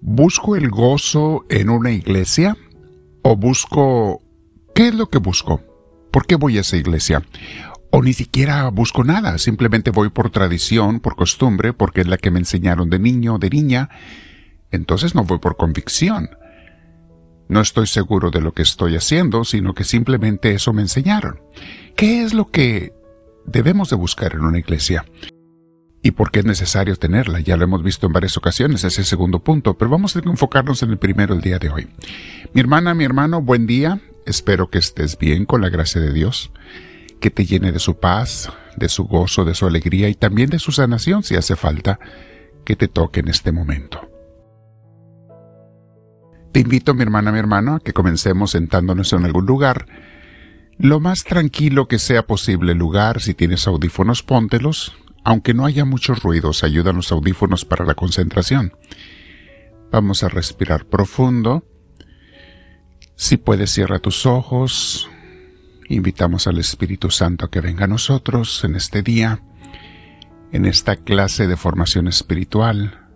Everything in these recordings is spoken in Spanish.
¿Busco el gozo en una iglesia? ¿O busco... ¿Qué es lo que busco? ¿Por qué voy a esa iglesia? O ni siquiera busco nada, simplemente voy por tradición, por costumbre, porque es la que me enseñaron de niño de niña. Entonces no voy por convicción. No estoy seguro de lo que estoy haciendo, sino que simplemente eso me enseñaron. ¿Qué es lo que debemos de buscar en una iglesia? ¿Y por qué es necesario tenerla? Ya lo hemos visto en varias ocasiones, ese segundo punto, pero vamos a enfocarnos en el primero el día de hoy. Mi hermana, mi hermano, buen día. Espero que estés bien con la gracia de Dios que te llene de su paz, de su gozo, de su alegría y también de su sanación si hace falta que te toque en este momento. Te invito, mi hermana, mi hermano, a que comencemos sentándonos en algún lugar, lo más tranquilo que sea posible lugar, si tienes audífonos, póntelos, aunque no haya muchos ruidos, ayudan los audífonos para la concentración. Vamos a respirar profundo. Si puedes, cierra tus ojos, Invitamos al Espíritu Santo a que venga a nosotros en este día, en esta clase de formación espiritual.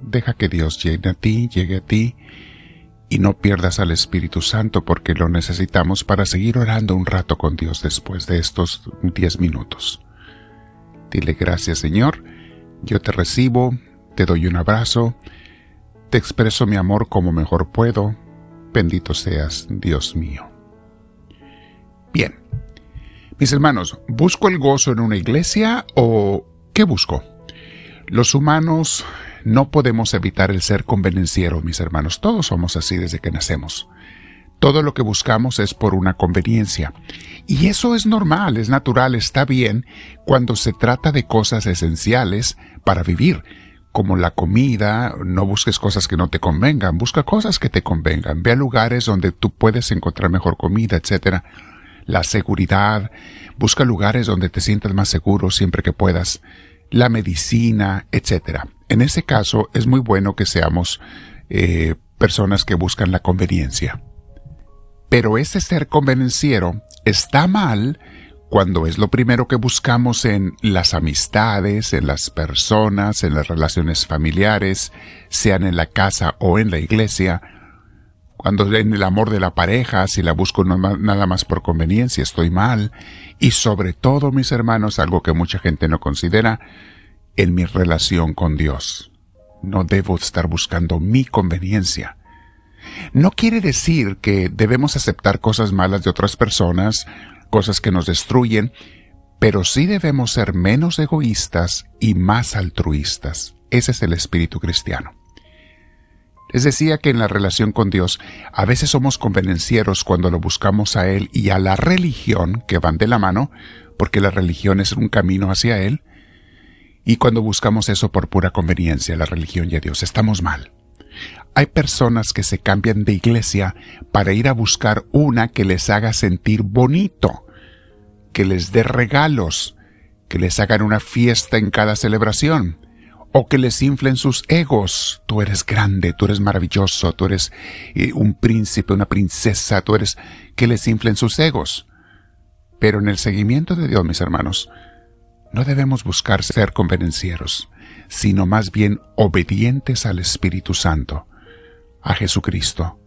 Deja que Dios llegue a ti, llegue a ti, y no pierdas al Espíritu Santo porque lo necesitamos para seguir orando un rato con Dios después de estos diez minutos. Dile gracias Señor, yo te recibo, te doy un abrazo, te expreso mi amor como mejor puedo, bendito seas Dios mío. Bien. Mis hermanos, ¿busco el gozo en una iglesia o qué busco? Los humanos no podemos evitar el ser convenenciero, mis hermanos. Todos somos así desde que nacemos. Todo lo que buscamos es por una conveniencia. Y eso es normal, es natural, está bien cuando se trata de cosas esenciales para vivir, como la comida, no busques cosas que no te convengan, busca cosas que te convengan, ve a lugares donde tú puedes encontrar mejor comida, etcétera la seguridad, busca lugares donde te sientas más seguro siempre que puedas, la medicina, etc. En ese caso es muy bueno que seamos eh, personas que buscan la conveniencia. Pero ese ser convenenciero está mal cuando es lo primero que buscamos en las amistades, en las personas, en las relaciones familiares, sean en la casa o en la iglesia, cuando en el amor de la pareja, si la busco nada más por conveniencia, estoy mal. Y sobre todo, mis hermanos, algo que mucha gente no considera, en mi relación con Dios. No debo estar buscando mi conveniencia. No quiere decir que debemos aceptar cosas malas de otras personas, cosas que nos destruyen, pero sí debemos ser menos egoístas y más altruistas. Ese es el espíritu cristiano. Les decía que en la relación con Dios a veces somos convenencieros cuando lo buscamos a Él y a la religión, que van de la mano, porque la religión es un camino hacia Él, y cuando buscamos eso por pura conveniencia, la religión y a Dios, estamos mal. Hay personas que se cambian de iglesia para ir a buscar una que les haga sentir bonito, que les dé regalos, que les hagan una fiesta en cada celebración, o que les inflen sus egos. Tú eres grande, tú eres maravilloso, tú eres eh, un príncipe, una princesa, tú eres que les inflen sus egos. Pero en el seguimiento de Dios, mis hermanos, no debemos buscar ser convenencieros, sino más bien obedientes al Espíritu Santo, a Jesucristo,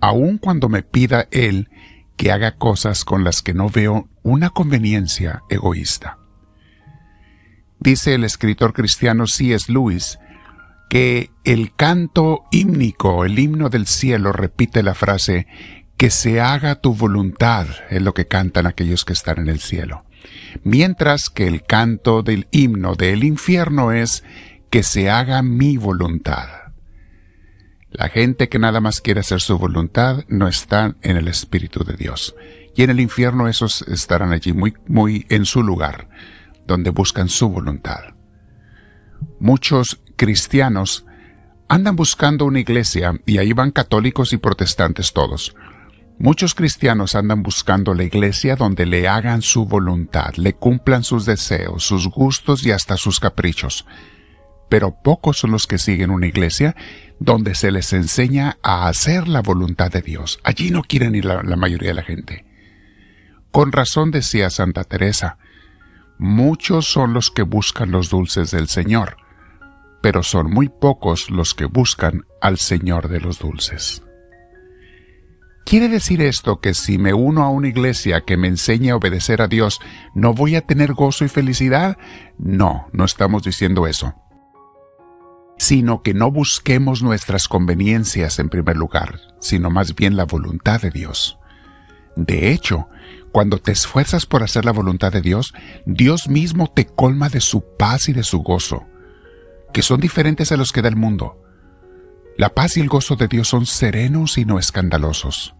aun cuando me pida Él que haga cosas con las que no veo una conveniencia egoísta. Dice el escritor cristiano C.S. Lewis que el canto hímnico, el himno del cielo, repite la frase, que se haga tu voluntad, es lo que cantan aquellos que están en el cielo. Mientras que el canto del himno del infierno es, que se haga mi voluntad. La gente que nada más quiere hacer su voluntad no está en el Espíritu de Dios. Y en el infierno esos estarán allí muy, muy en su lugar donde buscan su voluntad. Muchos cristianos andan buscando una iglesia y ahí van católicos y protestantes todos. Muchos cristianos andan buscando la iglesia donde le hagan su voluntad, le cumplan sus deseos, sus gustos y hasta sus caprichos. Pero pocos son los que siguen una iglesia donde se les enseña a hacer la voluntad de Dios. Allí no quieren ir la, mayoría de la gente. Con razón decía Santa Teresa, Muchos son los que buscan los dulces del Señor, pero son muy pocos los que buscan al Señor de los dulces. ¿Quiere decir esto que si me uno a una iglesia que me enseñe a obedecer a Dios, no voy a tener gozo y felicidad? No, no estamos diciendo eso. Sino que no busquemos nuestras conveniencias en primer lugar, sino más bien la voluntad de Dios. De hecho, cuando te esfuerzas por hacer la voluntad de Dios, Dios mismo te colma de su paz y de su gozo, que son diferentes a los que da el mundo. La paz y el gozo de Dios son serenos y no escandalosos,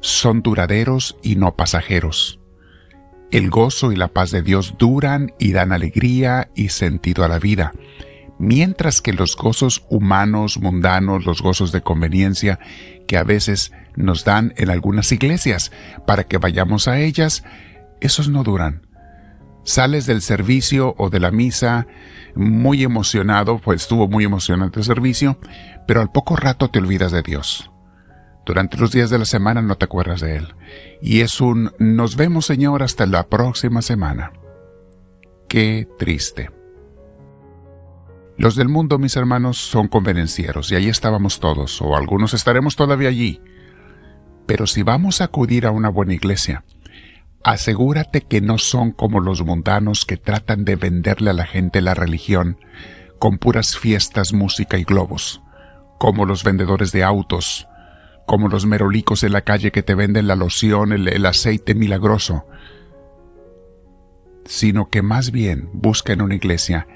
son duraderos y no pasajeros. El gozo y la paz de Dios duran y dan alegría y sentido a la vida, mientras que los gozos humanos, mundanos, los gozos de conveniencia que a veces nos dan en algunas iglesias para que vayamos a ellas, esos no duran. Sales del servicio o de la misa muy emocionado, pues estuvo muy emocionante el servicio, pero al poco rato te olvidas de Dios. Durante los días de la semana no te acuerdas de Él. Y es un nos vemos Señor hasta la próxima semana. Qué triste. Los del mundo, mis hermanos, son convenencieros y ahí estábamos todos, o algunos estaremos todavía allí. Pero si vamos a acudir a una buena iglesia, asegúrate que no son como los mundanos que tratan de venderle a la gente la religión con puras fiestas, música y globos, como los vendedores de autos, como los merolicos en la calle que te venden la loción, el, el aceite milagroso, sino que más bien busca en una iglesia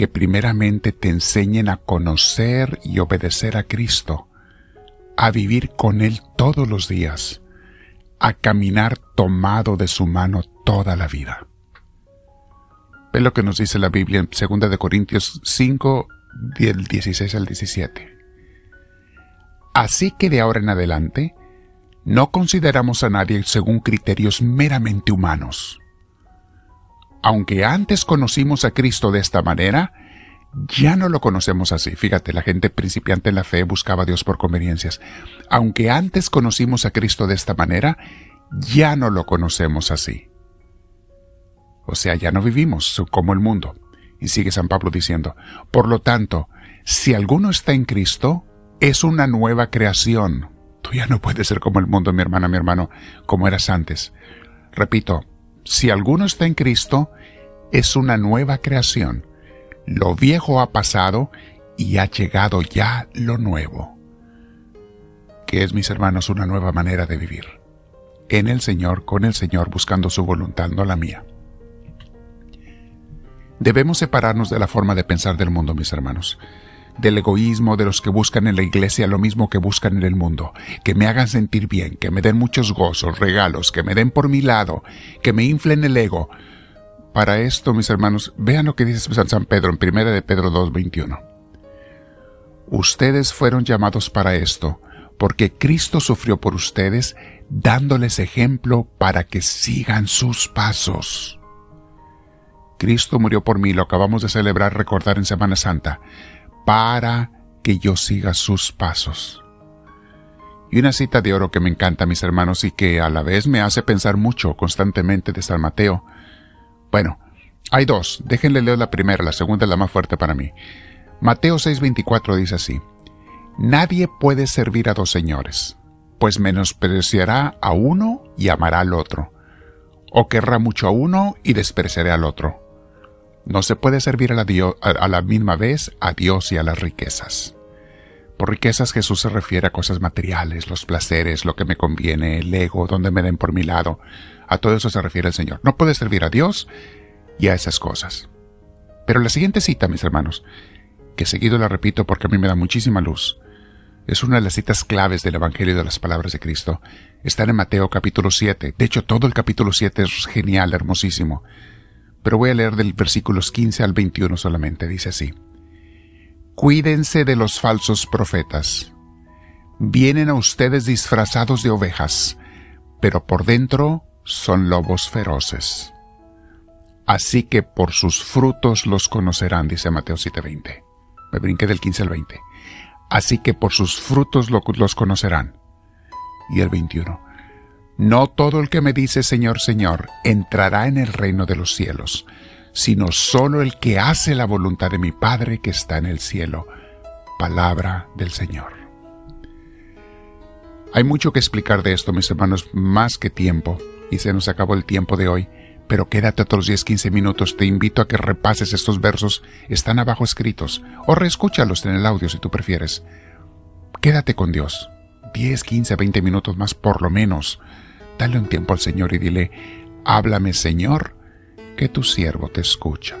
que primeramente te enseñen a conocer y obedecer a Cristo, a vivir con Él todos los días, a caminar tomado de su mano toda la vida. Ve lo que nos dice la Biblia en 2 de Corintios 5, del 16 al 17. Así que de ahora en adelante, no consideramos a nadie según criterios meramente humanos. Aunque antes conocimos a Cristo de esta manera, ya no lo conocemos así. Fíjate, la gente principiante en la fe buscaba a Dios por conveniencias. Aunque antes conocimos a Cristo de esta manera, ya no lo conocemos así. O sea, ya no vivimos como el mundo. Y sigue San Pablo diciendo, por lo tanto, si alguno está en Cristo, es una nueva creación. Tú ya no puedes ser como el mundo, mi hermana, mi hermano, como eras antes. Repito, si alguno está en Cristo, es una nueva creación. Lo viejo ha pasado y ha llegado ya lo nuevo, que es, mis hermanos, una nueva manera de vivir. En el Señor, con el Señor, buscando su voluntad, no la mía. Debemos separarnos de la forma de pensar del mundo, mis hermanos del egoísmo de los que buscan en la iglesia lo mismo que buscan en el mundo, que me hagan sentir bien, que me den muchos gozos, regalos, que me den por mi lado, que me inflen el ego, para esto, mis hermanos, vean lo que dice San Pedro en 1 de Pedro 2.21. Ustedes fueron llamados para esto, porque Cristo sufrió por ustedes, dándoles ejemplo para que sigan sus pasos. Cristo murió por mí, lo acabamos de celebrar, recordar en Semana Santa, para que yo siga sus pasos. Y una cita de oro que me encanta, mis hermanos, y que a la vez me hace pensar mucho constantemente de San Mateo, bueno, hay dos. Déjenle leer la primera, la segunda es la más fuerte para mí. Mateo 6:24 dice así. Nadie puede servir a dos señores, pues menospreciará a uno y amará al otro, o querrá mucho a uno y despreciará al otro. No se puede servir a la, misma vez a Dios y a las riquezas. Por riquezas Jesús se refiere a cosas materiales, los placeres, lo que me conviene, el ego, donde me den por mi lado. A todo eso se refiere el Señor. No puede servir a Dios y a esas cosas. Pero la siguiente cita, mis hermanos, que seguido la repito porque a mí me da muchísima luz, es una de las citas claves del Evangelio de las Palabras de Cristo. Está en Mateo capítulo 7. De hecho, todo el capítulo 7 es genial, hermosísimo. Pero voy a leer del versículos 15 al 21 solamente. Dice así. Cuídense de los falsos profetas. Vienen a ustedes disfrazados de ovejas, pero por dentro son lobos feroces. Así que por sus frutos los conocerán, dice Mateo 7:20. Me brinqué del 15 al 20. Así que por sus frutos los conocerán. Y el 21. No todo el que me dice Señor, Señor entrará en el reino de los cielos, sino solo el que hace la voluntad de mi Padre que está en el cielo. Palabra del Señor. Hay mucho que explicar de esto, mis hermanos, más que tiempo, y se nos acabó el tiempo de hoy, pero quédate otros 10-15 minutos, te invito a que repases estos versos, están abajo escritos, o reescúchalos en el audio si tú prefieres. Quédate con Dios, 10, 15, 20 minutos más por lo menos. Dale un tiempo al Señor y dile, háblame Señor, que tu siervo te escucha.